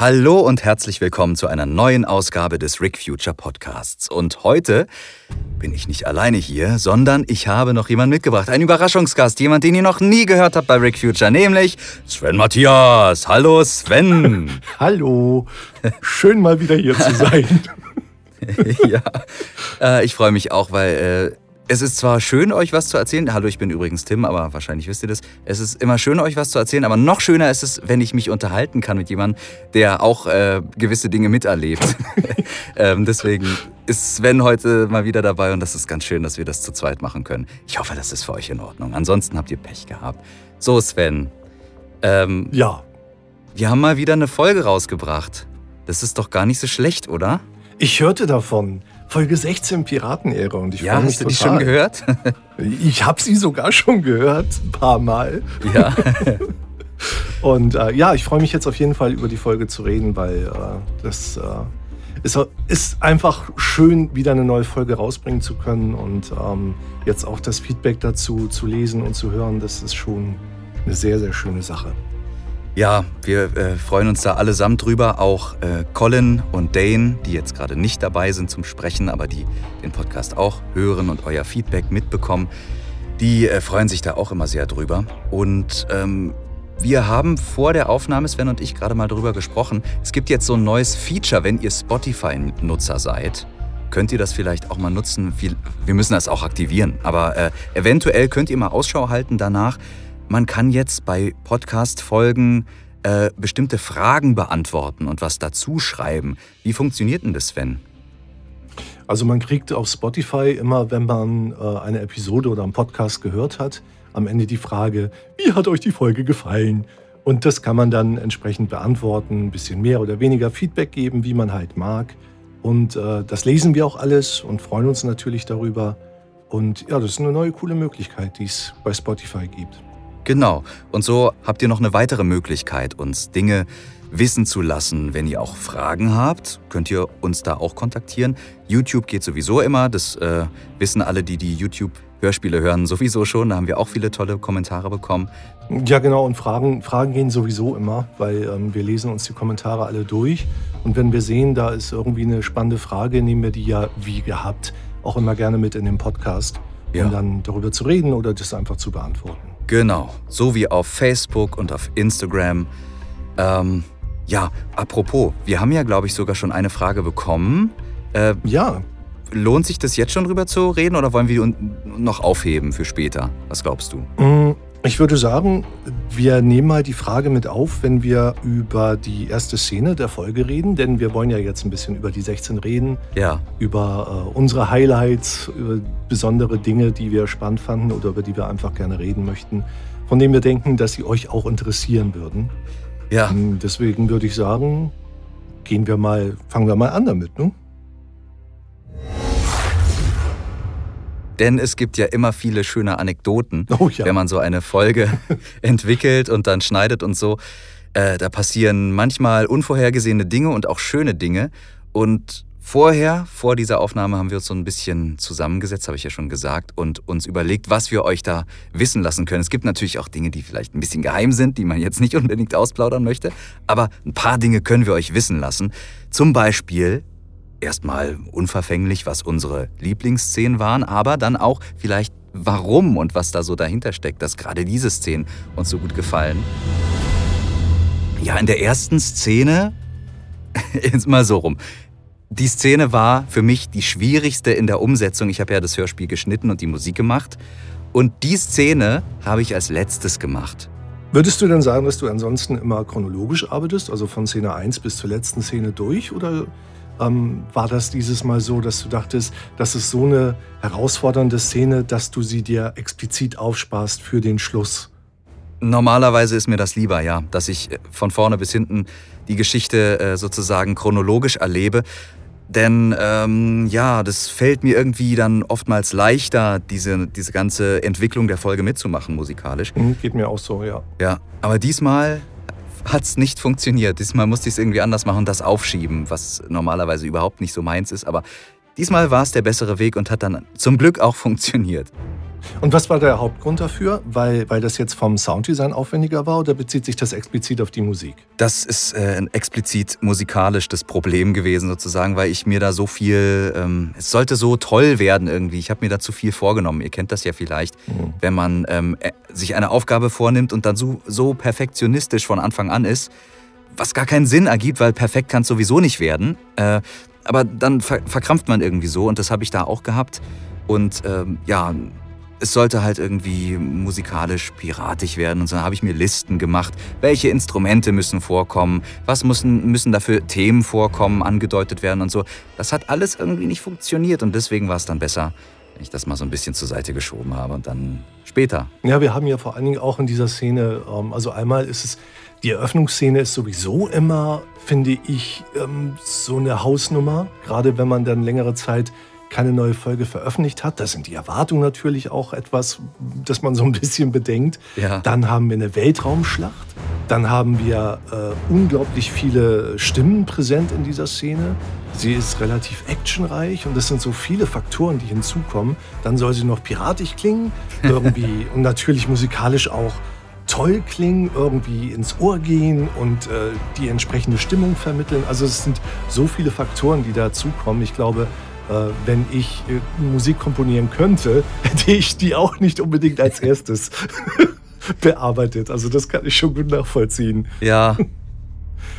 Hallo und herzlich willkommen zu einer neuen Ausgabe des Rick Future Podcasts. Und heute bin ich nicht alleine hier, sondern ich habe noch jemanden mitgebracht. Einen Überraschungsgast, jemand, den ihr noch nie gehört habt bei Rick Future, nämlich Sven Matthias. Hallo Sven. Hallo. Schön mal wieder hier zu sein. ja, äh, ich freue mich auch, weil äh, es ist zwar schön, euch was zu erzählen. Hallo, ich bin übrigens Tim, aber wahrscheinlich wisst ihr das. Es ist immer schön, euch was zu erzählen, aber noch schöner ist es, wenn ich mich unterhalten kann mit jemandem, der auch äh, gewisse Dinge miterlebt. ähm, deswegen ist Sven heute mal wieder dabei und das ist ganz schön, dass wir das zu zweit machen können. Ich hoffe, das ist für euch in Ordnung. Ansonsten habt ihr Pech gehabt. So, Sven. Ähm, ja. Wir haben mal wieder eine Folge rausgebracht. Das ist doch gar nicht so schlecht, oder? Ich hörte davon. Folge 16 Piratenehre und ich ja, freue mich hast du die schon gehört? ich habe sie sogar schon gehört, ein paar Mal. Ja. und äh, ja, ich freue mich jetzt auf jeden Fall über die Folge zu reden, weil äh, das äh, ist, ist, einfach schön, wieder eine neue Folge rausbringen zu können und ähm, jetzt auch das Feedback dazu zu lesen und zu hören, das ist schon eine sehr, sehr schöne Sache. Ja, wir äh, freuen uns da allesamt drüber. Auch äh, Colin und Dane, die jetzt gerade nicht dabei sind zum Sprechen, aber die den Podcast auch hören und euer Feedback mitbekommen, die äh, freuen sich da auch immer sehr drüber. Und ähm, wir haben vor der Aufnahme, Sven und ich, gerade mal drüber gesprochen. Es gibt jetzt so ein neues Feature, wenn ihr Spotify-Nutzer seid. Könnt ihr das vielleicht auch mal nutzen? Wir müssen das auch aktivieren, aber äh, eventuell könnt ihr mal Ausschau halten danach man kann jetzt bei Podcast-Folgen äh, bestimmte Fragen beantworten und was dazu schreiben. Wie funktioniert denn das, Sven? Also man kriegt auf Spotify immer, wenn man äh, eine Episode oder einen Podcast gehört hat, am Ende die Frage, wie hat euch die Folge gefallen? Und das kann man dann entsprechend beantworten, ein bisschen mehr oder weniger Feedback geben, wie man halt mag. Und äh, das lesen wir auch alles und freuen uns natürlich darüber. Und ja, das ist eine neue coole Möglichkeit, die es bei Spotify gibt. Genau. Und so habt ihr noch eine weitere Möglichkeit, uns Dinge wissen zu lassen. Wenn ihr auch Fragen habt, könnt ihr uns da auch kontaktieren. YouTube geht sowieso immer. Das äh, wissen alle, die die YouTube-Hörspiele hören, sowieso schon. Da haben wir auch viele tolle Kommentare bekommen. Ja, genau. Und Fragen, Fragen gehen sowieso immer, weil ähm, wir lesen uns die Kommentare alle durch. Und wenn wir sehen, da ist irgendwie eine spannende Frage, nehmen wir die ja wie gehabt auch immer gerne mit in den Podcast, um ja. dann darüber zu reden oder das einfach zu beantworten. Genau, so wie auf Facebook und auf Instagram. Ähm, ja, apropos, wir haben ja, glaube ich, sogar schon eine Frage bekommen. Äh, ja. Lohnt sich das jetzt schon drüber zu reden oder wollen wir noch aufheben für später? Was glaubst du? Mm, ich würde sagen, wir nehmen mal die Frage mit auf, wenn wir über die erste Szene der Folge reden, denn wir wollen ja jetzt ein bisschen über die 16 reden. Ja. Über äh, unsere Highlights, über besondere Dinge, die wir spannend fanden oder über die wir einfach gerne reden möchten, von denen wir denken, dass sie euch auch interessieren würden. Ja. Und deswegen würde ich sagen, gehen wir mal, fangen wir mal an damit, ne? Denn es gibt ja immer viele schöne Anekdoten, oh ja. wenn man so eine Folge entwickelt und dann schneidet und so. Äh, da passieren manchmal unvorhergesehene Dinge und auch schöne Dinge. Und vorher, vor dieser Aufnahme, haben wir uns so ein bisschen zusammengesetzt, habe ich ja schon gesagt, und uns überlegt, was wir euch da wissen lassen können. Es gibt natürlich auch Dinge, die vielleicht ein bisschen geheim sind, die man jetzt nicht unbedingt ausplaudern möchte. Aber ein paar Dinge können wir euch wissen lassen. Zum Beispiel, erstmal unverfänglich, was unsere Lieblingsszenen waren, aber dann auch vielleicht warum und was da so dahinter steckt, dass gerade diese Szenen uns so gut gefallen. Ja, in der ersten Szene, jetzt mal so rum. Die Szene war für mich die schwierigste in der Umsetzung. Ich habe ja das Hörspiel geschnitten und die Musik gemacht. Und die Szene habe ich als letztes gemacht. Würdest du denn sagen, dass du ansonsten immer chronologisch arbeitest, also von Szene 1 bis zur letzten Szene durch? Oder ähm, war das dieses Mal so, dass du dachtest, das ist so eine herausfordernde Szene, dass du sie dir explizit aufsparst für den Schluss? Normalerweise ist mir das lieber, ja, dass ich äh, von vorne bis hinten die Geschichte äh, sozusagen chronologisch erlebe. Denn ähm, ja, das fällt mir irgendwie dann oftmals leichter, diese, diese ganze Entwicklung der Folge mitzumachen, musikalisch. Mhm, geht mir auch so, ja. Ja, aber diesmal hat es nicht funktioniert. Diesmal musste ich es irgendwie anders machen und das aufschieben, was normalerweise überhaupt nicht so meins ist. Aber diesmal war es der bessere Weg und hat dann zum Glück auch funktioniert. Und was war der Hauptgrund dafür? Weil, weil das jetzt vom Sounddesign aufwendiger war oder bezieht sich das explizit auf die Musik? Das ist äh, explizit musikalisch das Problem gewesen sozusagen, weil ich mir da so viel, ähm, es sollte so toll werden irgendwie. Ich habe mir da zu viel vorgenommen. Ihr kennt das ja vielleicht, mhm. wenn man ähm, äh, sich eine Aufgabe vornimmt und dann so, so perfektionistisch von Anfang an ist, was gar keinen Sinn ergibt, weil perfekt kann es sowieso nicht werden. Äh, aber dann ver verkrampft man irgendwie so und das habe ich da auch gehabt. Und ähm, ja, es sollte halt irgendwie musikalisch piratig werden. Und so habe ich mir Listen gemacht. Welche Instrumente müssen vorkommen? Was müssen, müssen dafür Themen vorkommen, angedeutet werden und so. Das hat alles irgendwie nicht funktioniert und deswegen war es dann besser, wenn ich das mal so ein bisschen zur Seite geschoben habe und dann später. Ja, wir haben ja vor allen Dingen auch in dieser Szene, ähm, also einmal ist es, die Eröffnungsszene ist sowieso immer, finde ich, ähm, so eine Hausnummer. Gerade wenn man dann längere Zeit keine neue Folge veröffentlicht hat. Da sind die Erwartungen natürlich auch etwas, das man so ein bisschen bedenkt. Ja. Dann haben wir eine Weltraumschlacht. Dann haben wir äh, unglaublich viele Stimmen präsent in dieser Szene. Sie ist relativ actionreich und es sind so viele Faktoren, die hinzukommen. Dann soll sie noch piratisch klingen, irgendwie und natürlich musikalisch auch toll klingen, irgendwie ins Ohr gehen und äh, die entsprechende Stimmung vermitteln. Also es sind so viele Faktoren, die dazukommen. Ich glaube, wenn ich äh, Musik komponieren könnte, hätte ich die auch nicht unbedingt als erstes bearbeitet. Also das kann ich schon gut nachvollziehen. Ja.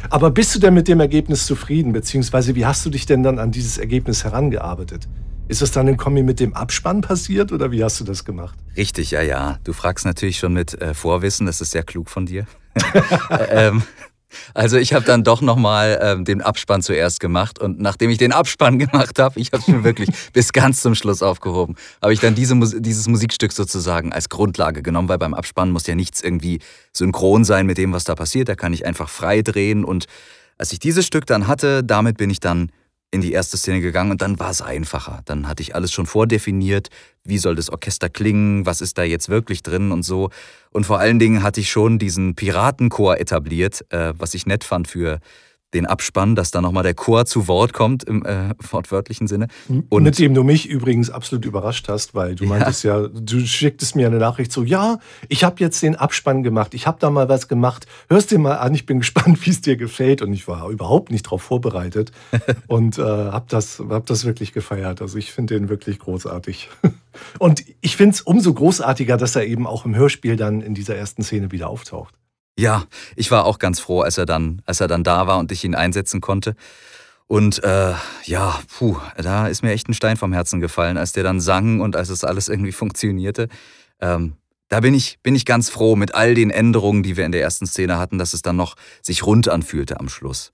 Aber bist du denn mit dem Ergebnis zufrieden? Beziehungsweise wie hast du dich denn dann an dieses Ergebnis herangearbeitet? Ist das dann im Kommi mit dem Abspann passiert oder wie hast du das gemacht? Richtig, ja, ja. Du fragst natürlich schon mit äh, Vorwissen, das ist sehr klug von dir. ähm, also ich habe dann doch nochmal ähm, den Abspann zuerst gemacht und nachdem ich den Abspann gemacht habe, ich habe es mir wirklich bis ganz zum Schluss aufgehoben, habe ich dann diese, dieses Musikstück sozusagen als Grundlage genommen, weil beim Abspann muss ja nichts irgendwie synchron sein mit dem, was da passiert. Da kann ich einfach frei drehen und als ich dieses Stück dann hatte, damit bin ich dann in die erste Szene gegangen und dann war es einfacher. Dann hatte ich alles schon vordefiniert, wie soll das Orchester klingen, was ist da jetzt wirklich drin und so. Und vor allen Dingen hatte ich schon diesen Piratenchor etabliert, äh, was ich nett fand für den Abspann, dass da nochmal der Chor zu Wort kommt im äh, wortwörtlichen Sinne. Und mit dem du mich übrigens absolut überrascht hast, weil du ja. meintest ja, du schicktest mir eine Nachricht so, ja, ich habe jetzt den Abspann gemacht, ich habe da mal was gemacht, hörst dir mal an, ich bin gespannt, wie es dir gefällt und ich war überhaupt nicht darauf vorbereitet und äh, habe das, hab das wirklich gefeiert. Also ich finde den wirklich großartig. und ich finde es umso großartiger, dass er eben auch im Hörspiel dann in dieser ersten Szene wieder auftaucht. Ja, ich war auch ganz froh, als er dann, als er dann da war und ich ihn einsetzen konnte. Und äh, ja, puh, da ist mir echt ein Stein vom Herzen gefallen, als der dann sang und als es alles irgendwie funktionierte. Ähm, da bin ich, bin ich ganz froh mit all den Änderungen, die wir in der ersten Szene hatten, dass es dann noch sich rund anfühlte am Schluss.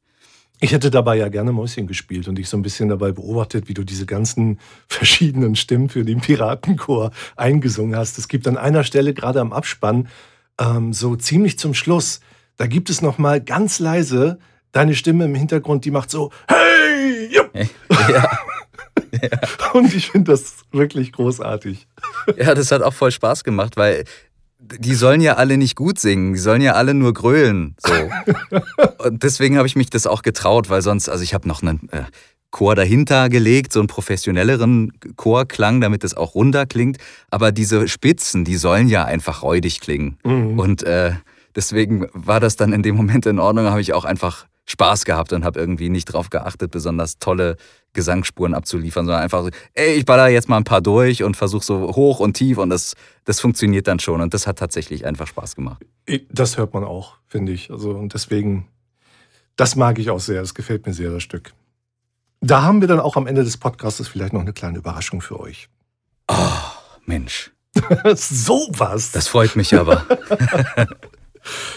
Ich hätte dabei ja gerne Mäuschen gespielt und dich so ein bisschen dabei beobachtet, wie du diese ganzen verschiedenen Stimmen für den Piratenchor eingesungen hast. Es gibt an einer Stelle gerade am Abspann ähm, so ziemlich zum Schluss, da gibt es noch mal ganz leise deine Stimme im Hintergrund, die macht so Hey! Jupp! Ja. ja. Und ich finde das wirklich großartig. Ja, das hat auch voll Spaß gemacht, weil die sollen ja alle nicht gut singen, die sollen ja alle nur grölen. So. Und deswegen habe ich mich das auch getraut, weil sonst, also ich habe noch einen äh, Chor dahinter gelegt, so einen professionelleren Chorklang, damit es auch runder klingt. Aber diese Spitzen, die sollen ja einfach räudig klingen. Mhm. Und äh, deswegen war das dann in dem Moment in Ordnung, habe ich auch einfach Spaß gehabt und habe irgendwie nicht darauf geachtet, besonders tolle Gesangsspuren abzuliefern, sondern einfach so, ey, ich baller jetzt mal ein paar durch und versuche so hoch und tief und das, das funktioniert dann schon und das hat tatsächlich einfach Spaß gemacht. Das hört man auch, finde ich. Also und deswegen, das mag ich auch sehr, das gefällt mir sehr, das Stück. Da haben wir dann auch am Ende des Podcasts vielleicht noch eine kleine Überraschung für euch. Oh, Mensch. so was. Das freut mich aber.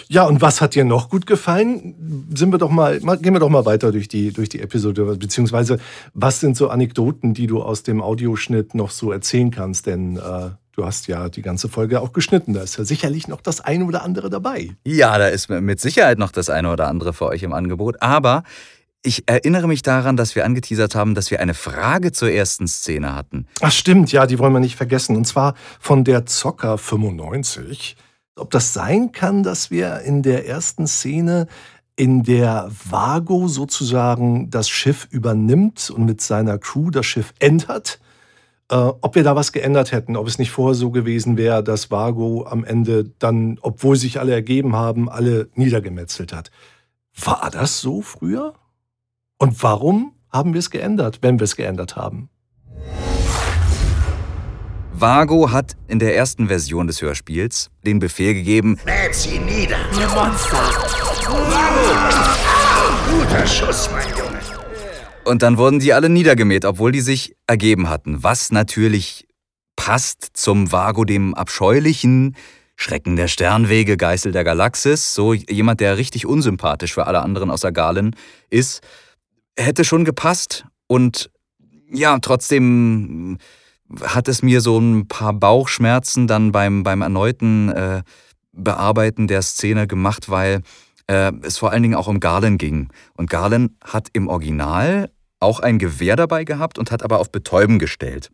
ja, und was hat dir noch gut gefallen? Sind wir doch mal, gehen wir doch mal weiter durch die, durch die Episode, beziehungsweise was sind so Anekdoten, die du aus dem Audioschnitt noch so erzählen kannst? Denn äh, du hast ja die ganze Folge auch geschnitten. Da ist ja sicherlich noch das eine oder andere dabei. Ja, da ist mit Sicherheit noch das eine oder andere für euch im Angebot. Aber ich erinnere mich daran, dass wir angeteasert haben, dass wir eine Frage zur ersten Szene hatten. Ach stimmt, ja, die wollen wir nicht vergessen. Und zwar von der Zocker 95. Ob das sein kann, dass wir in der ersten Szene, in der Vago sozusagen das Schiff übernimmt und mit seiner Crew das Schiff entert, äh, ob wir da was geändert hätten, ob es nicht vorher so gewesen wäre, dass Vago am Ende dann, obwohl sich alle ergeben haben, alle niedergemetzelt hat. War das so früher? Und warum haben wir es geändert, wenn wir es geändert haben? Vago hat in der ersten Version des Hörspiels den Befehl gegeben: Mäht sie nieder! Ihr Monster! Vago! Guter Schuss, mein Junge! Und dann wurden die alle niedergemäht, obwohl die sich ergeben hatten. Was natürlich passt zum Vago, dem abscheulichen Schrecken der Sternwege, Geißel der Galaxis. So jemand, der richtig unsympathisch für alle anderen außer Galen ist. Hätte schon gepasst. Und ja, trotzdem hat es mir so ein paar Bauchschmerzen dann beim, beim erneuten äh, Bearbeiten der Szene gemacht, weil äh, es vor allen Dingen auch um Garland ging. Und Garland hat im Original auch ein Gewehr dabei gehabt und hat aber auf Betäuben gestellt.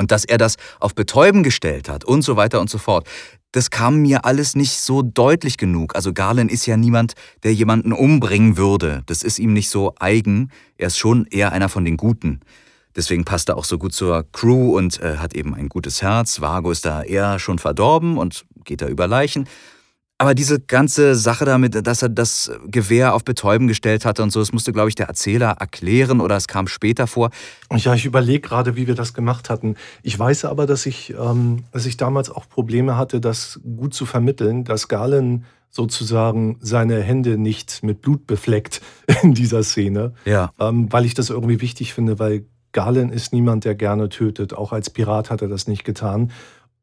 Und dass er das auf Betäuben gestellt hat und so weiter und so fort, das kam mir alles nicht so deutlich genug. Also Garland ist ja niemand, der jemanden umbringen würde. Das ist ihm nicht so eigen. Er ist schon eher einer von den Guten. Deswegen passt er auch so gut zur Crew und äh, hat eben ein gutes Herz. Vago ist da eher schon verdorben und geht da über Leichen. Aber diese ganze Sache damit, dass er das Gewehr auf Betäuben gestellt hatte und so, das musste, glaube ich, der Erzähler erklären oder es kam später vor. Ja, ich überlege gerade, wie wir das gemacht hatten. Ich weiß aber, dass ich, ähm, dass ich damals auch Probleme hatte, das gut zu vermitteln, dass Galen sozusagen seine Hände nicht mit Blut befleckt in dieser Szene. Ja. Ähm, weil ich das irgendwie wichtig finde, weil Galen ist niemand, der gerne tötet. Auch als Pirat hat er das nicht getan.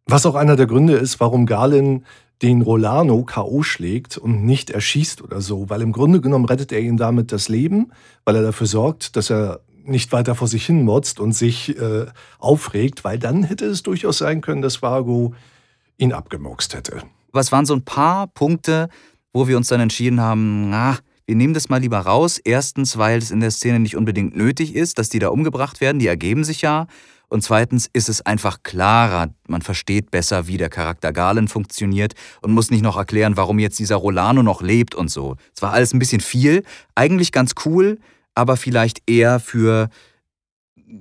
Was auch einer der Gründe ist, warum Galen den Rolano K.O. schlägt und nicht erschießt oder so, weil im Grunde genommen rettet er ihm damit das Leben, weil er dafür sorgt, dass er nicht weiter vor sich hin motzt und sich äh, aufregt, weil dann hätte es durchaus sein können, dass Vargo ihn abgemurkst hätte. Was waren so ein paar Punkte, wo wir uns dann entschieden haben, na, wir nehmen das mal lieber raus. Erstens, weil es in der Szene nicht unbedingt nötig ist, dass die da umgebracht werden, die ergeben sich ja. Und zweitens ist es einfach klarer, man versteht besser, wie der Charakter Galen funktioniert und muss nicht noch erklären, warum jetzt dieser Rolano noch lebt und so. Es war alles ein bisschen viel, eigentlich ganz cool, aber vielleicht eher für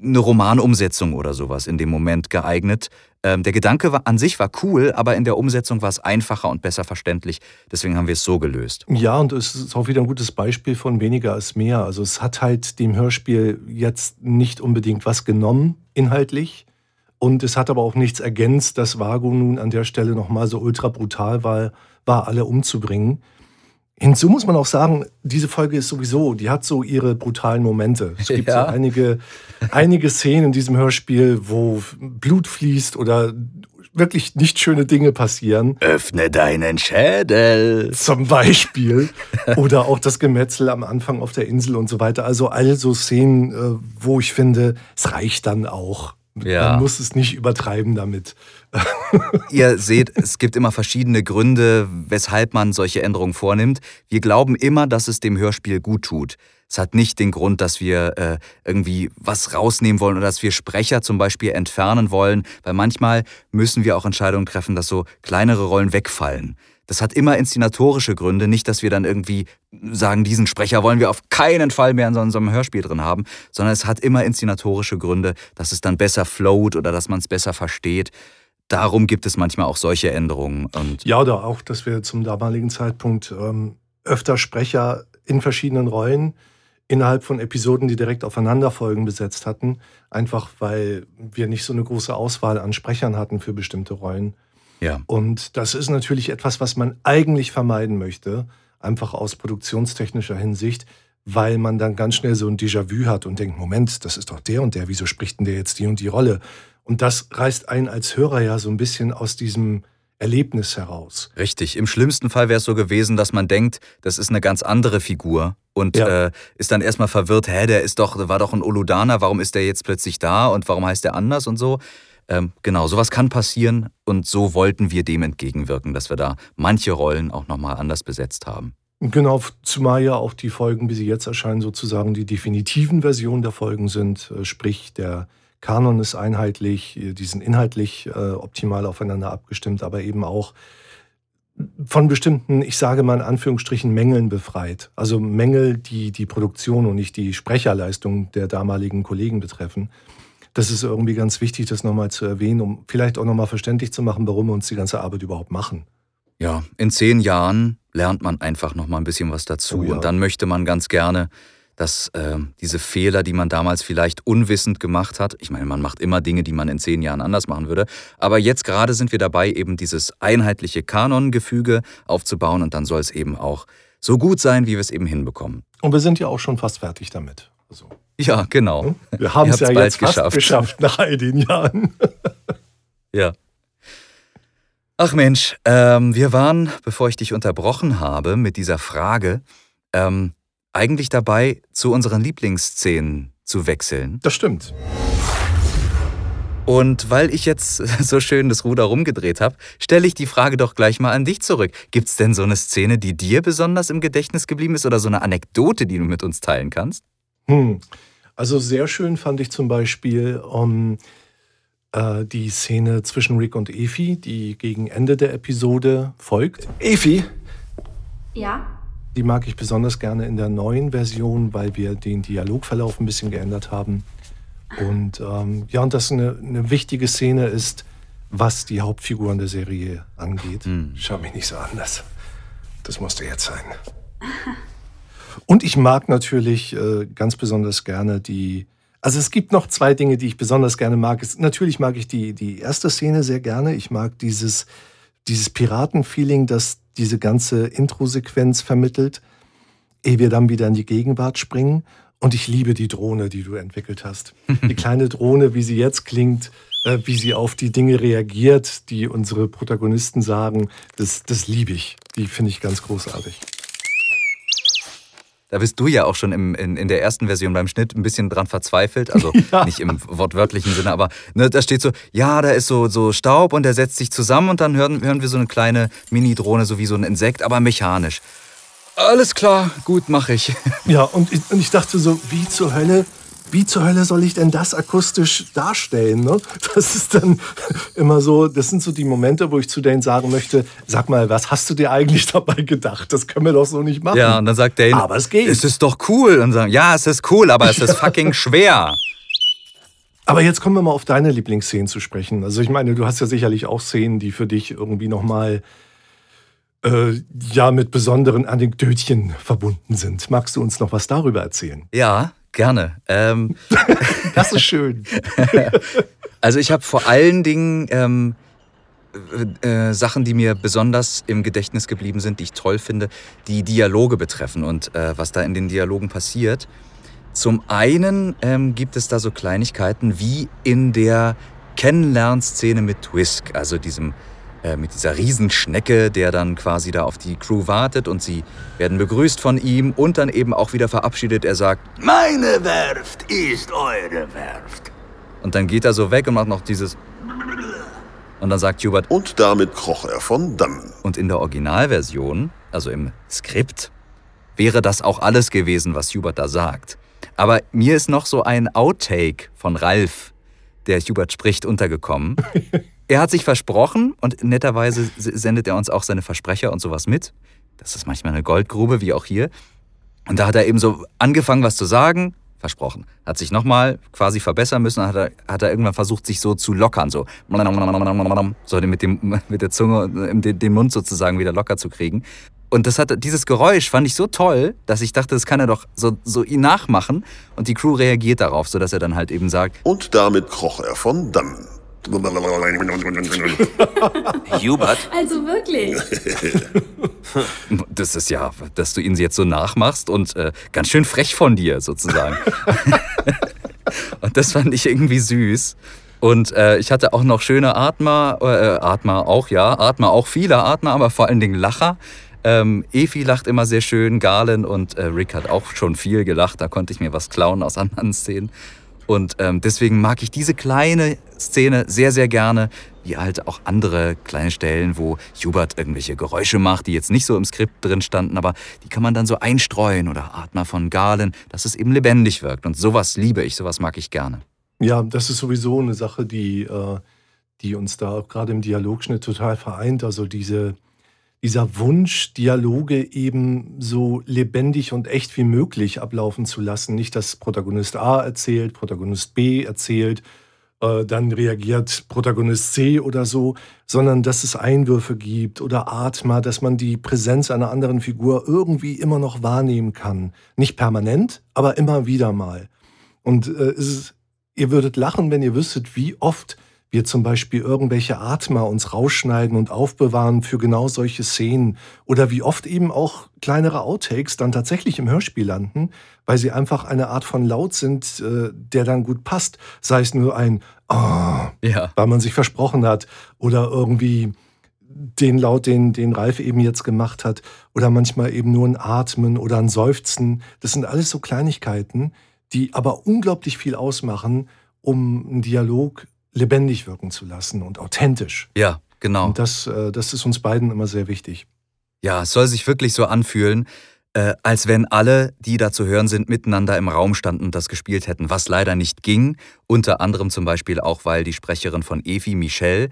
eine Romanumsetzung oder sowas in dem Moment geeignet. Ähm, der Gedanke war, an sich war cool, aber in der Umsetzung war es einfacher und besser verständlich. Deswegen haben wir es so gelöst. Ja, und es ist auch wieder ein gutes Beispiel von weniger ist mehr. Also es hat halt dem Hörspiel jetzt nicht unbedingt was genommen, inhaltlich. Und es hat aber auch nichts ergänzt, dass Vago nun an der Stelle nochmal so ultra brutal war, war, alle umzubringen. Hinzu muss man auch sagen, diese Folge ist sowieso, die hat so ihre brutalen Momente. Es gibt ja. so einige, einige Szenen in diesem Hörspiel, wo Blut fließt oder wirklich nicht schöne Dinge passieren. Öffne deinen Schädel. Zum Beispiel. Oder auch das Gemetzel am Anfang auf der Insel und so weiter. Also all so Szenen, äh, wo ich finde, es reicht dann auch. Ja. Man muss es nicht übertreiben damit. Ihr seht, es gibt immer verschiedene Gründe, weshalb man solche Änderungen vornimmt. Wir glauben immer, dass es dem Hörspiel gut tut. Es hat nicht den Grund, dass wir äh, irgendwie was rausnehmen wollen oder dass wir Sprecher zum Beispiel entfernen wollen, weil manchmal müssen wir auch Entscheidungen treffen, dass so kleinere Rollen wegfallen. Das hat immer inszenatorische Gründe, nicht, dass wir dann irgendwie sagen, diesen Sprecher wollen wir auf keinen Fall mehr in so einem Hörspiel drin haben, sondern es hat immer inszenatorische Gründe, dass es dann besser float oder dass man es besser versteht. Darum gibt es manchmal auch solche Änderungen. Und ja, oder auch, dass wir zum damaligen Zeitpunkt ähm, öfter Sprecher in verschiedenen Rollen innerhalb von Episoden, die direkt aufeinanderfolgen, besetzt hatten. Einfach weil wir nicht so eine große Auswahl an Sprechern hatten für bestimmte Rollen. Ja. Und das ist natürlich etwas, was man eigentlich vermeiden möchte, einfach aus produktionstechnischer Hinsicht, weil man dann ganz schnell so ein Déjà-vu hat und denkt, Moment, das ist doch der und der, wieso spricht denn der jetzt die und die Rolle? Und das reißt einen als Hörer ja so ein bisschen aus diesem Erlebnis heraus. Richtig. Im schlimmsten Fall wäre es so gewesen, dass man denkt, das ist eine ganz andere Figur und ja. äh, ist dann erstmal verwirrt, hä, der ist doch, war doch ein Oludaner, warum ist der jetzt plötzlich da und warum heißt der anders und so. Ähm, genau, sowas kann passieren und so wollten wir dem entgegenwirken, dass wir da manche Rollen auch nochmal anders besetzt haben. Genau, zumal ja auch die Folgen, wie sie jetzt erscheinen, sozusagen die definitiven Versionen der Folgen sind. Äh, sprich, der Kanon ist einheitlich, die sind inhaltlich äh, optimal aufeinander abgestimmt, aber eben auch von bestimmten, ich sage mal in Anführungsstrichen, Mängeln befreit. Also Mängel, die die Produktion und nicht die Sprecherleistung der damaligen Kollegen betreffen. das ist irgendwie ganz wichtig, das nochmal zu erwähnen, um vielleicht auch nochmal verständlich zu machen, warum wir uns die ganze Arbeit überhaupt machen. Ja, in zehn Jahren lernt man einfach nochmal ein bisschen was dazu. Oh ja. Und dann möchte man ganz gerne, dass äh, diese Fehler, die man damals vielleicht unwissend gemacht hat, ich meine, man macht immer Dinge, die man in zehn Jahren anders machen würde, aber jetzt gerade sind wir dabei, eben dieses einheitliche Kanongefüge aufzubauen und dann soll es eben auch so gut sein, wie wir es eben hinbekommen. Und wir sind ja auch schon fast fertig damit. Also, Ja, genau. wir haben es ja jetzt fast geschafft. geschafft. nach all den Jahren. Ja. Ach Mensch, ähm, wir waren, bevor ich dich unterbrochen habe mit dieser Frage, ähm, eigentlich dabei, zu unseren Lieblingsszenen zu wechseln. Das stimmt. Und weil ich jetzt so schön das Ruder rumgedreht habe, stelle ich die Frage doch gleich mal an dich zurück. Gibt es denn so eine Szene, die dir besonders im Gedächtnis geblieben ist oder so eine Anekdote, die du mit uns teilen kannst? Hm. Also sehr schön fand ich zum Beispiel um, äh, die Szene zwischen Rick und Efi, die gegen Ende der Episode folgt. Efi, Ja? Die mag ich besonders gerne in der neuen Version, weil wir den Dialogverlauf ein bisschen geändert haben. Und ähm, ja, und das eine, eine wichtige Szene ist, was die Hauptfiguren der Serie angeht. Schau mich nicht so an, das, das musste jetzt sein. Und ich mag natürlich äh, ganz besonders gerne die. Also es gibt noch zwei Dinge, die ich besonders gerne mag. Es, natürlich mag ich die, die erste Szene sehr gerne. Ich mag dieses, dieses Piratenfeeling, das diese ganze Intro-Sequenz vermittelt, ehe wir dann wieder in die Gegenwart springen. Und ich liebe die Drohne, die du entwickelt hast. Die kleine Drohne, wie sie jetzt klingt, äh, wie sie auf die Dinge reagiert, die unsere Protagonisten sagen, das, das liebe ich. Die finde ich ganz großartig. Da bist du ja auch schon im, in, in der ersten Version beim Schnitt ein bisschen dran verzweifelt. Also Ja. nicht im wortwörtlichen Sinne, aber ne, da steht so, ja, da ist so, so Staub und der setzt sich zusammen und dann hören, hören wir so eine kleine Mini-Drohne, so wie so ein Insekt, aber mechanisch. Alles klar, gut, mache ich. Ja, und ich, und ich dachte so, wie zur Hölle, wie zur Hölle soll ich denn das akustisch darstellen? Ne? Das ist dann immer so, das sind so die Momente, wo ich zu denen sagen möchte, sag mal, was hast du dir eigentlich dabei gedacht? Das können wir doch so nicht machen. Ja, und dann sagt Dane, Aber es geht. Es ist doch cool. Und sagen, ja, es ist cool, aber es ist fucking schwer. Aber jetzt kommen wir mal auf deine Lieblingsszenen zu sprechen. Also ich meine, du hast ja sicherlich auch Szenen, die für dich irgendwie nochmal äh, ja, mit besonderen Anekdötchen verbunden sind. Magst du uns noch was darüber erzählen? Ja, gerne. Ähm, Das ist schön. Also ich habe vor allen Dingen ähm, äh, äh, Sachen, die mir besonders im Gedächtnis geblieben sind, die ich toll finde, die Dialoge betreffen und äh, was da in den Dialogen passiert. Zum einen ähm, gibt es da so Kleinigkeiten wie in der Kennenlernszene mit Twisk, also diesem äh, mit dieser Riesenschnecke, der dann quasi da auf die Crew wartet und sie werden begrüßt von ihm und dann eben auch wieder verabschiedet. Er sagt, Meine Werft ist eure Werft. und dann geht er so weg und macht noch dieses. Und dann sagt Hubert, Und damit kroch er von dannen. und in der Originalversion, also im Skript, wäre das auch alles gewesen, was Hubert da sagt. Aber mir ist noch so ein Outtake von Ralf, der Hubert spricht, untergekommen. er hat sich versprochen und netterweise sendet er uns auch seine Versprecher und sowas mit. Das ist manchmal eine Goldgrube, wie auch hier. Und da hat er eben so angefangen, was zu sagen, versprochen. Hat sich nochmal quasi verbessern müssen, hat er, hat er irgendwann versucht, sich so zu lockern, so, so mit, dem, mit der Zunge, äh, den Mund sozusagen wieder locker zu kriegen. Und das hat, dieses Geräusch fand ich so toll, dass ich dachte, das kann er doch so, so ihn nachmachen. Und die Crew reagiert darauf, sodass er dann halt eben sagt, Und damit kroch er von dannen. Hubert, Also wirklich. das ist ja, dass du ihn jetzt so nachmachst und äh, ganz schön frech von dir sozusagen. und das fand ich irgendwie süß. Und äh, ich hatte auch noch schöne Atmer, äh, Atmer auch, ja, Atmer auch viele Atmer, aber vor allen Dingen Lacher. Ähm, Efi lacht immer sehr schön, Galen und äh, Rick hat auch schon viel gelacht, da konnte ich mir was klauen aus anderen Szenen. Und ähm, deswegen mag ich diese kleine Szene sehr, sehr gerne, wie halt auch andere kleine Stellen, wo Hubert irgendwelche Geräusche macht, die jetzt nicht so im Skript drin standen, aber die kann man dann so einstreuen oder Atmer von Galen, dass es eben lebendig wirkt. Und sowas liebe ich, sowas mag ich gerne. Ja, das ist sowieso eine Sache, die, äh, die uns da auch gerade im Dialogschnitt total vereint. Also diese, dieser Wunsch, Dialoge eben so lebendig und echt wie möglich ablaufen zu lassen. Nicht, dass Protagonist A erzählt, Protagonist B erzählt äh, dann reagiert Protagonist C oder so, sondern dass es Einwürfe gibt oder Atma, dass man die Präsenz einer anderen Figur irgendwie immer noch wahrnehmen kann. Nicht permanent, aber immer wieder mal. Und äh, ist, ihr würdet lachen, wenn ihr wüsstet, wie oft wir zum Beispiel irgendwelche Atma uns rausschneiden und aufbewahren für genau solche Szenen oder wie oft eben auch kleinere Outtakes dann tatsächlich im Hörspiel landen, weil sie einfach eine Art von Laut sind, äh, der dann gut passt. Sei es nur ein oh, ja. weil man sich versprochen hat oder irgendwie den Laut, den, den Ralf eben jetzt gemacht hat oder manchmal eben nur ein Atmen oder ein Seufzen. Das sind alles so Kleinigkeiten, die aber unglaublich viel ausmachen, um einen Dialog lebendig wirken zu lassen und authentisch. Ja, genau. Und das, äh, das ist uns beiden immer sehr wichtig. Ja, es soll sich wirklich so anfühlen, äh, als wenn alle, die da zu hören sind, miteinander im Raum standen und das gespielt hätten, was leider nicht ging. Unter anderem zum Beispiel auch, weil die Sprecherin von Evi, Michelle,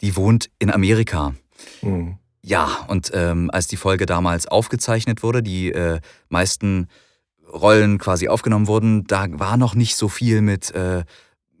die wohnt in Amerika. Mhm. Ja, und ähm, als die Folge damals aufgezeichnet wurde, die äh, meisten Rollen quasi aufgenommen wurden, da war noch nicht so viel mit äh,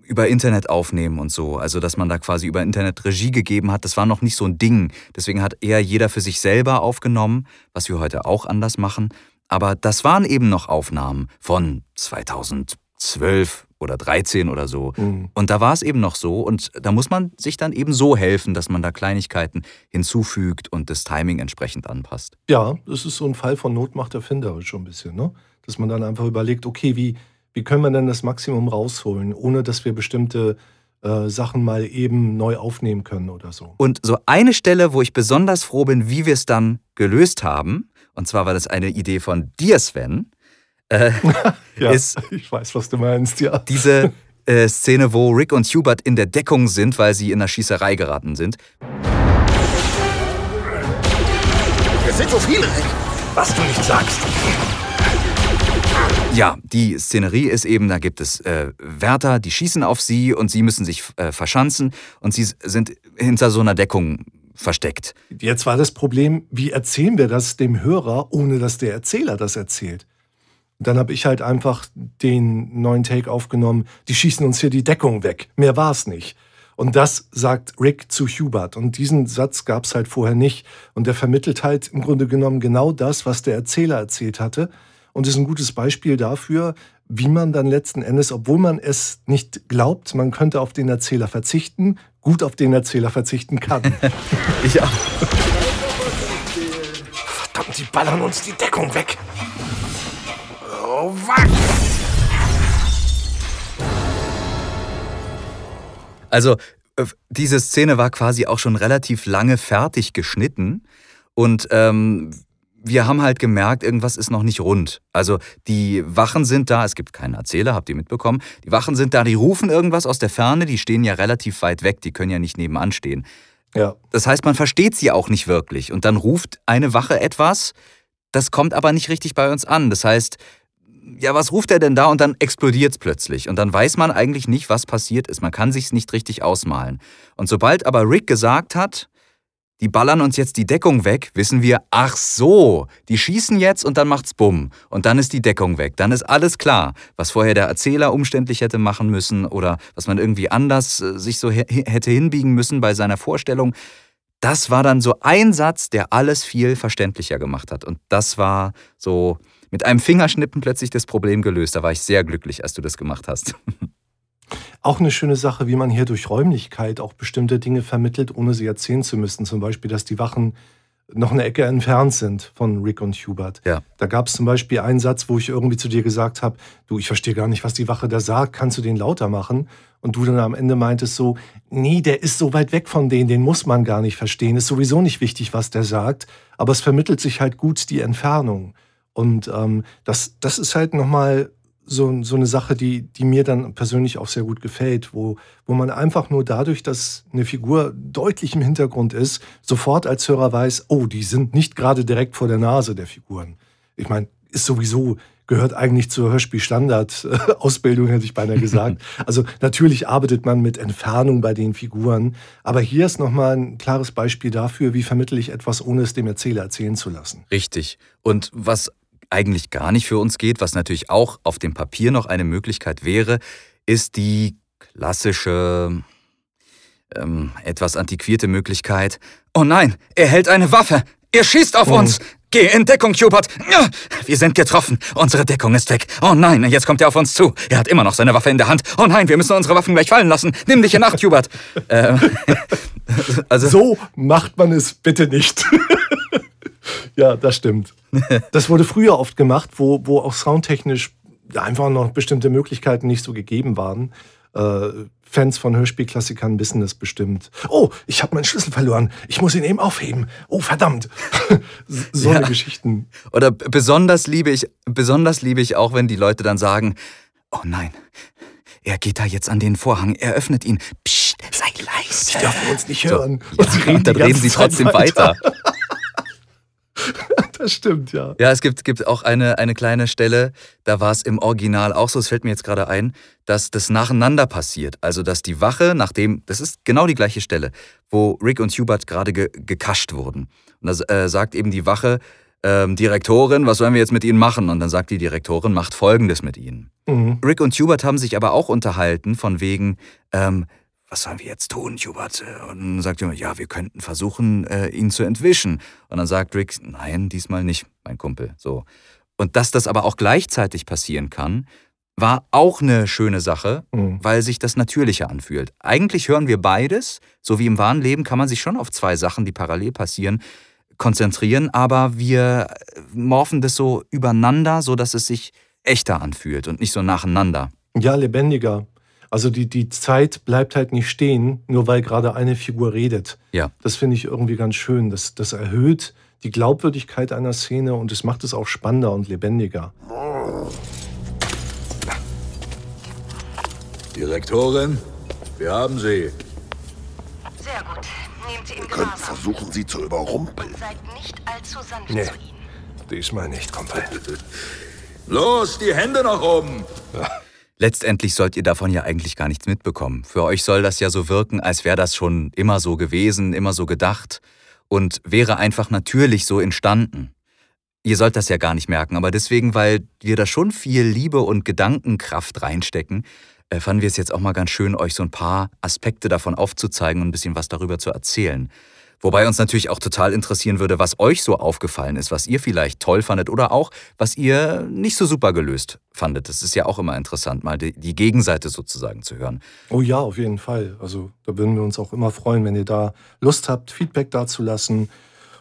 über Internet aufnehmen und so. Also, dass man da quasi über Internet Regie gegeben hat, das war noch nicht so ein Ding. Deswegen hat eher jeder für sich selber aufgenommen, was wir heute auch anders machen. Aber das waren eben noch Aufnahmen von 2012 oder 13 oder so. Mhm. Und da war es eben noch so. Und da muss man sich dann eben so helfen, dass man da Kleinigkeiten hinzufügt und das Timing entsprechend anpasst. Ja, das ist so ein Fall von Not macht erfinderisch schon ein bisschen, ne? Dass man dann einfach überlegt, okay, wie, wie können wir denn das Maximum rausholen, ohne dass wir bestimmte äh, Sachen mal eben neu aufnehmen können oder so. Und so eine Stelle, wo ich besonders froh bin, wie wir es dann gelöst haben, und zwar war das eine Idee von dir, Sven, äh, ja, ist ich weiß, was du meinst, ja. Diese äh, Szene, wo Rick und Hubert in der Deckung sind, weil sie in der Schießerei geraten sind. Es sind so viele, Rick. Was du nicht sagst. Ja, die Szenerie ist eben, da gibt es äh, Wärter, die schießen auf sie und sie müssen sich äh, verschanzen und sie sind hinter so einer Deckung versteckt. Jetzt war das Problem, wie erzählen wir das dem Hörer, ohne dass der Erzähler das erzählt? Und dann habe ich halt einfach den neuen Take aufgenommen, die schießen uns hier die Deckung weg. Mehr war es nicht. Und das sagt Rick zu Hubert. Und diesen Satz gab es halt vorher nicht. Und der vermittelt halt im Grunde genommen genau das, was der Erzähler erzählt hatte und ist ein gutes Beispiel dafür, wie man dann letzten Endes, obwohl man es nicht glaubt, man könnte auf den Erzähler verzichten, gut auf den Erzähler verzichten kann. ja. Verdammt, die ballern uns die Deckung weg. Oh, was? Also, äh, diese Szene war quasi auch schon relativ lange fertig geschnitten. Und ähm, wir haben halt gemerkt, irgendwas ist noch nicht rund. Also die Wachen sind da, es gibt keinen Erzähler, habt ihr mitbekommen. Die Wachen sind da, die rufen irgendwas aus der Ferne, die stehen ja relativ weit weg, die können ja nicht nebenan stehen. Ja. Das heißt, man versteht sie auch nicht wirklich. Und dann ruft eine Wache etwas, das kommt aber nicht richtig bei uns an. Das heißt, ja, was ruft er denn da? Und dann explodiert es plötzlich. Und dann weiß man eigentlich nicht, was passiert ist. Man kann sich nicht richtig ausmalen. Und sobald aber Rick gesagt hat, die ballern uns jetzt die Deckung weg, wissen wir, ach so, die schießen jetzt und dann macht's bumm und dann ist die Deckung weg. Dann ist alles klar, was vorher der Erzähler umständlich hätte machen müssen oder was man irgendwie anders äh, sich so hätte hinbiegen müssen bei seiner Vorstellung. Das war dann so ein Satz, der alles viel verständlicher gemacht hat. Und das war so mit einem Fingerschnippen plötzlich das Problem gelöst. Da war ich sehr glücklich, als du das gemacht hast. Auch eine schöne Sache, wie man hier durch Räumlichkeit auch bestimmte Dinge vermittelt, ohne sie erzählen zu müssen. Zum Beispiel, dass die Wachen noch eine Ecke entfernt sind von Rick und Hubert. Ja. Da gab es zum Beispiel einen Satz, wo ich irgendwie zu dir gesagt habe, du, ich verstehe gar nicht, was die Wache da sagt, kannst du den lauter machen? Und du dann am Ende meintest so, nee, der ist so weit weg von denen, den muss man gar nicht verstehen, ist sowieso nicht wichtig, was der sagt, aber es vermittelt sich halt gut die Entfernung. Und ähm, das, das ist halt nochmal so, so eine Sache, die, die mir dann persönlich auch sehr gut gefällt, wo, wo man einfach nur dadurch, dass eine Figur deutlich im Hintergrund ist, sofort als Hörer weiß, oh, die sind nicht gerade direkt vor der Nase der Figuren. Ich meine, ist sowieso, gehört eigentlich zur Hörspielstandard-Ausbildung, hätte ich beinahe gesagt. Also natürlich arbeitet man mit Entfernung bei den Figuren, aber hier ist nochmal ein klares Beispiel dafür, wie vermittle ich etwas, ohne es dem Erzähler erzählen zu lassen. Richtig. Und was eigentlich gar nicht für uns geht, was natürlich auch auf dem Papier noch eine Möglichkeit wäre, ist die klassische, ähm, etwas antiquierte Möglichkeit. Oh nein, er hält eine Waffe. Er schießt auf uns. Geh in Deckung, Hubert. Wir sind getroffen. Unsere Deckung ist weg. Oh nein, jetzt kommt er auf uns zu. Er hat immer noch seine Waffe in der Hand. Oh nein, wir müssen unsere Waffen gleich fallen lassen. Nimm dich in Acht, Hubert. ähm, also, So macht man es bitte nicht. ja, das stimmt. Das wurde früher oft gemacht, wo, wo auch soundtechnisch einfach noch bestimmte Möglichkeiten nicht so gegeben waren. Äh, Fans von Hörspielklassikern wissen das bestimmt. Oh, ich habe meinen Schlüssel verloren. Ich muss ihn eben aufheben. Oh, verdammt. so Ja. eine Geschichten. Oder besonders liebe ich, besonders liebe ich auch, wenn die Leute dann sagen, oh nein, er geht da jetzt an den Vorhang, er öffnet ihn. Psst, sei leise. Die dürfen uns nicht hören. Ja, Und sie und reden dann reden sie trotzdem weiter. Das stimmt, ja. Ja, es gibt, gibt auch eine, eine kleine Stelle, da war es im Original auch so, es fällt mir jetzt gerade ein, dass das nacheinander passiert. Also, dass die Wache, nachdem, das ist genau die gleiche Stelle, wo Rick und Hubert gerade ge, gekascht wurden. Und da äh, sagt eben die Wache, ähm, Direktorin, was sollen wir jetzt mit ihnen machen? Und dann sagt die Direktorin, macht Folgendes mit ihnen. Mhm. Rick und Hubert haben sich aber auch unterhalten, von wegen, ähm, was sollen wir jetzt tun, Hubert? Und dann sagt Hubert, ja, wir könnten versuchen, äh, ihn zu entwischen. Und dann sagt Rick, nein, diesmal nicht, mein Kumpel. So. Und dass das aber auch gleichzeitig passieren kann, war auch eine schöne Sache, Mhm. weil sich das natürlicher anfühlt. Eigentlich hören wir beides, so wie im wahren Leben kann man sich schon auf zwei Sachen, die parallel passieren, konzentrieren, aber wir morphen das so übereinander, so dass es sich echter anfühlt und nicht so nacheinander. Ja, lebendiger. Also die, die Zeit bleibt halt nicht stehen, nur weil gerade eine Figur redet. Ja. Das finde ich irgendwie ganz schön. Das, das erhöht die Glaubwürdigkeit einer Szene und es macht es auch spannender und lebendiger. Direktorin, wir haben Sie. Sehr gut. Nehmt sie in Wir könnten Gewahrsam. versuchen, sie zu überrumpeln. Seid nicht allzu sanft Nee. zu ihnen. Diesmal nicht, Kumpel. Los, die Hände nach oben. Letztendlich sollt ihr davon ja eigentlich gar nichts mitbekommen. Für euch soll das ja so wirken, als wäre das schon immer so gewesen, immer so gedacht und wäre einfach natürlich so entstanden. Ihr sollt das ja gar nicht merken, aber deswegen, weil wir da schon viel Liebe und Gedankenkraft reinstecken, äh, fanden wir es jetzt auch mal ganz schön, euch so ein paar Aspekte davon aufzuzeigen und ein bisschen was darüber zu erzählen. Wobei uns natürlich auch total interessieren würde, was euch so aufgefallen ist, was ihr vielleicht toll fandet oder auch, was ihr nicht so super gelöst fandet. Das ist ja auch immer interessant, mal die, die Gegenseite sozusagen zu hören. Oh ja, auf jeden Fall. Also da würden wir uns auch immer freuen, wenn ihr da Lust habt, Feedback dazulassen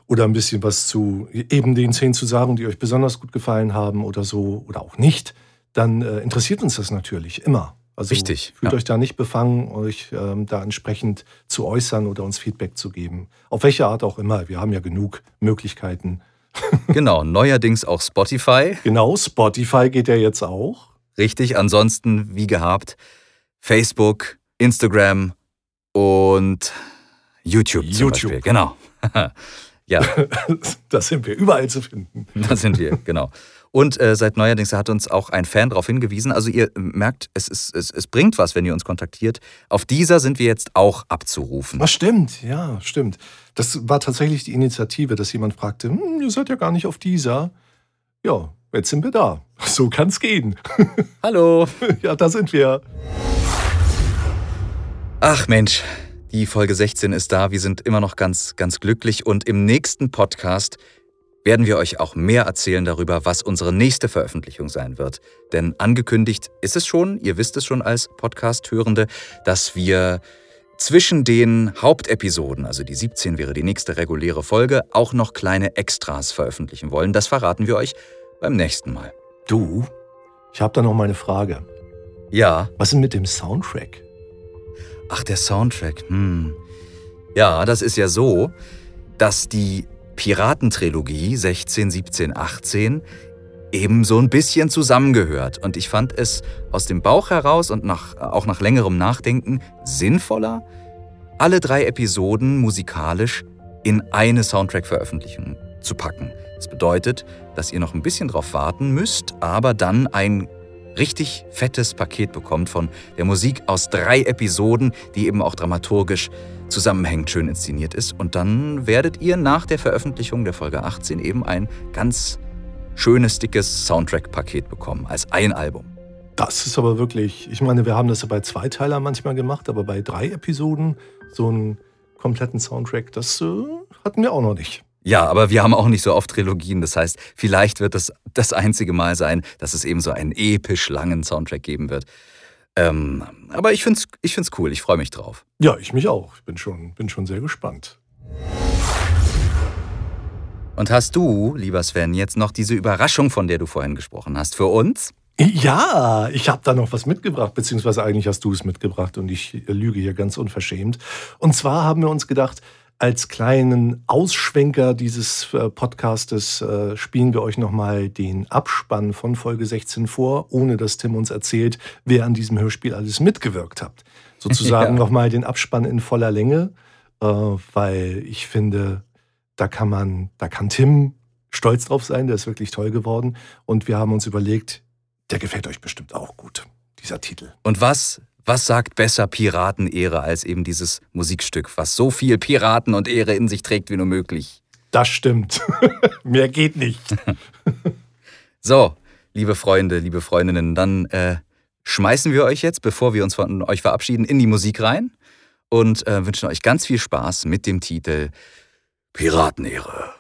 oder ein bisschen was zu eben den Szenen zu sagen, die euch besonders gut gefallen haben oder so oder auch nicht. Dann äh, interessiert uns das natürlich immer. Also Richtig, fühlt ja. euch da nicht befangen, euch ähm, da entsprechend zu äußern oder uns Feedback zu geben. Auf welche Art auch immer. Wir haben ja genug Möglichkeiten. Genau, neuerdings auch Spotify. Genau, Spotify geht ja jetzt auch. Richtig, ansonsten wie gehabt Facebook, Instagram und YouTube, zum YouTube. Beispiel. Genau. ja, da sind wir überall zu finden. da sind wir, genau. Und äh, seit neuerdings hat uns auch ein Fan darauf hingewiesen. Also ihr merkt, es, ist, es, es bringt was, wenn ihr uns kontaktiert. Auf dieser sind wir jetzt auch abzurufen. Was stimmt, ja, stimmt. Das war tatsächlich die Initiative, dass jemand fragte, hm, ihr seid ja gar nicht auf dieser. Ja, jetzt sind wir da. So kann's gehen. Hallo. ja, da sind wir. Ach Mensch, die Folge 16 ist da. Wir sind immer noch ganz, ganz glücklich. Und im nächsten Podcast werden wir euch auch mehr erzählen darüber, was unsere nächste Veröffentlichung sein wird. Denn angekündigt ist es schon, ihr wisst es schon als Podcast-Hörende, dass wir zwischen den Hauptepisoden, also die 17 wäre die nächste reguläre Folge, auch noch kleine Extras veröffentlichen wollen. Das verraten wir euch beim nächsten Mal. Du, ich habe da noch mal eine Frage. Ja, Was ist mit dem Soundtrack? Ach, der Soundtrack. Hm. Ja, das ist ja so, dass die Piratentrilogie 16, 17, 18 eben so ein bisschen zusammengehört. Und ich fand es aus dem Bauch heraus und nach, auch nach längerem Nachdenken sinnvoller, alle drei Episoden musikalisch in eine Soundtrack-Veröffentlichung zu packen. Das bedeutet, dass ihr noch ein bisschen drauf warten müsst, aber dann ein richtig fettes Paket bekommt von der Musik aus drei Episoden, die eben auch dramaturgisch zusammenhängend schön inszeniert ist. Und dann werdet ihr nach der Veröffentlichung der Folge 18 eben ein ganz schönes, dickes Soundtrack-Paket bekommen, als ein Album. Das ist aber wirklich, ich meine, wir haben das ja bei zwei Teiler manchmal gemacht, aber bei drei Episoden so einen kompletten Soundtrack, das äh, hatten wir auch noch nicht. Ja, aber wir haben auch nicht so oft Trilogien. Das heißt, vielleicht wird das das einzige Mal sein, dass es eben so einen episch langen Soundtrack geben wird. Ähm, aber ich find's, ich find's cool. Ich freue mich drauf. Ja, ich mich auch. Ich bin schon, bin schon sehr gespannt. Und hast du, lieber Sven, jetzt noch diese Überraschung, von der du vorhin gesprochen hast, für uns? Ja, ich habe da noch was mitgebracht, beziehungsweise eigentlich hast du es mitgebracht und ich lüge hier ganz unverschämt. Und zwar haben wir uns gedacht, als kleinen Ausschwenker dieses äh, Podcastes äh, spielen wir euch nochmal den Abspann von Folge 16 vor, ohne dass Tim uns erzählt, wer an diesem Hörspiel alles mitgewirkt hat. Sozusagen Ja. nochmal den Abspann in voller Länge, äh, weil ich finde, da kann man, da kann Tim stolz drauf sein, der ist wirklich toll geworden. Und wir haben uns überlegt, der gefällt euch bestimmt auch gut, dieser Titel. Und was, was sagt besser Piratenehre als eben dieses Musikstück, was so viel Piraten und Ehre in sich trägt wie nur möglich? Das stimmt. Mehr geht nicht. So, liebe Freunde, liebe Freundinnen, dann äh, schmeißen wir euch jetzt, bevor wir uns von euch verabschieden, in die Musik rein und äh, wünschen euch ganz viel Spaß mit dem Titel Piratenehre.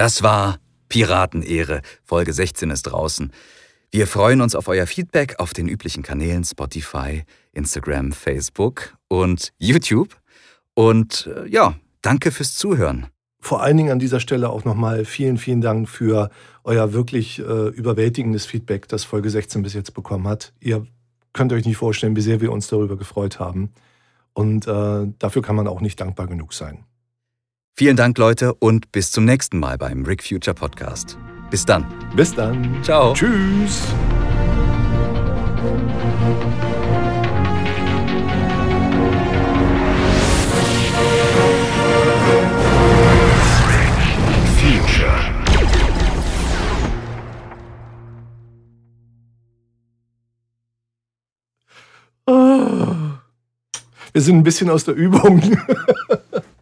Das war Piratenehre. Folge 16 ist draußen. Wir freuen uns auf euer Feedback auf den üblichen Kanälen Spotify, Instagram, Facebook und YouTube. Und äh, ja, danke fürs Zuhören. Vor allen Dingen an dieser Stelle auch nochmal vielen, vielen Dank für euer wirklich äh, überwältigendes Feedback, das Folge 16 bis jetzt bekommen hat. Ihr könnt euch nicht vorstellen, wie sehr wir uns darüber gefreut haben. Und äh, dafür kann man auch nicht dankbar genug sein. Vielen Dank, Leute, und bis zum nächsten Mal beim Rick Future Podcast. Bis dann. Bis dann. Ciao. Tschüss. Future. Ah. Wir sind ein bisschen aus der Übung.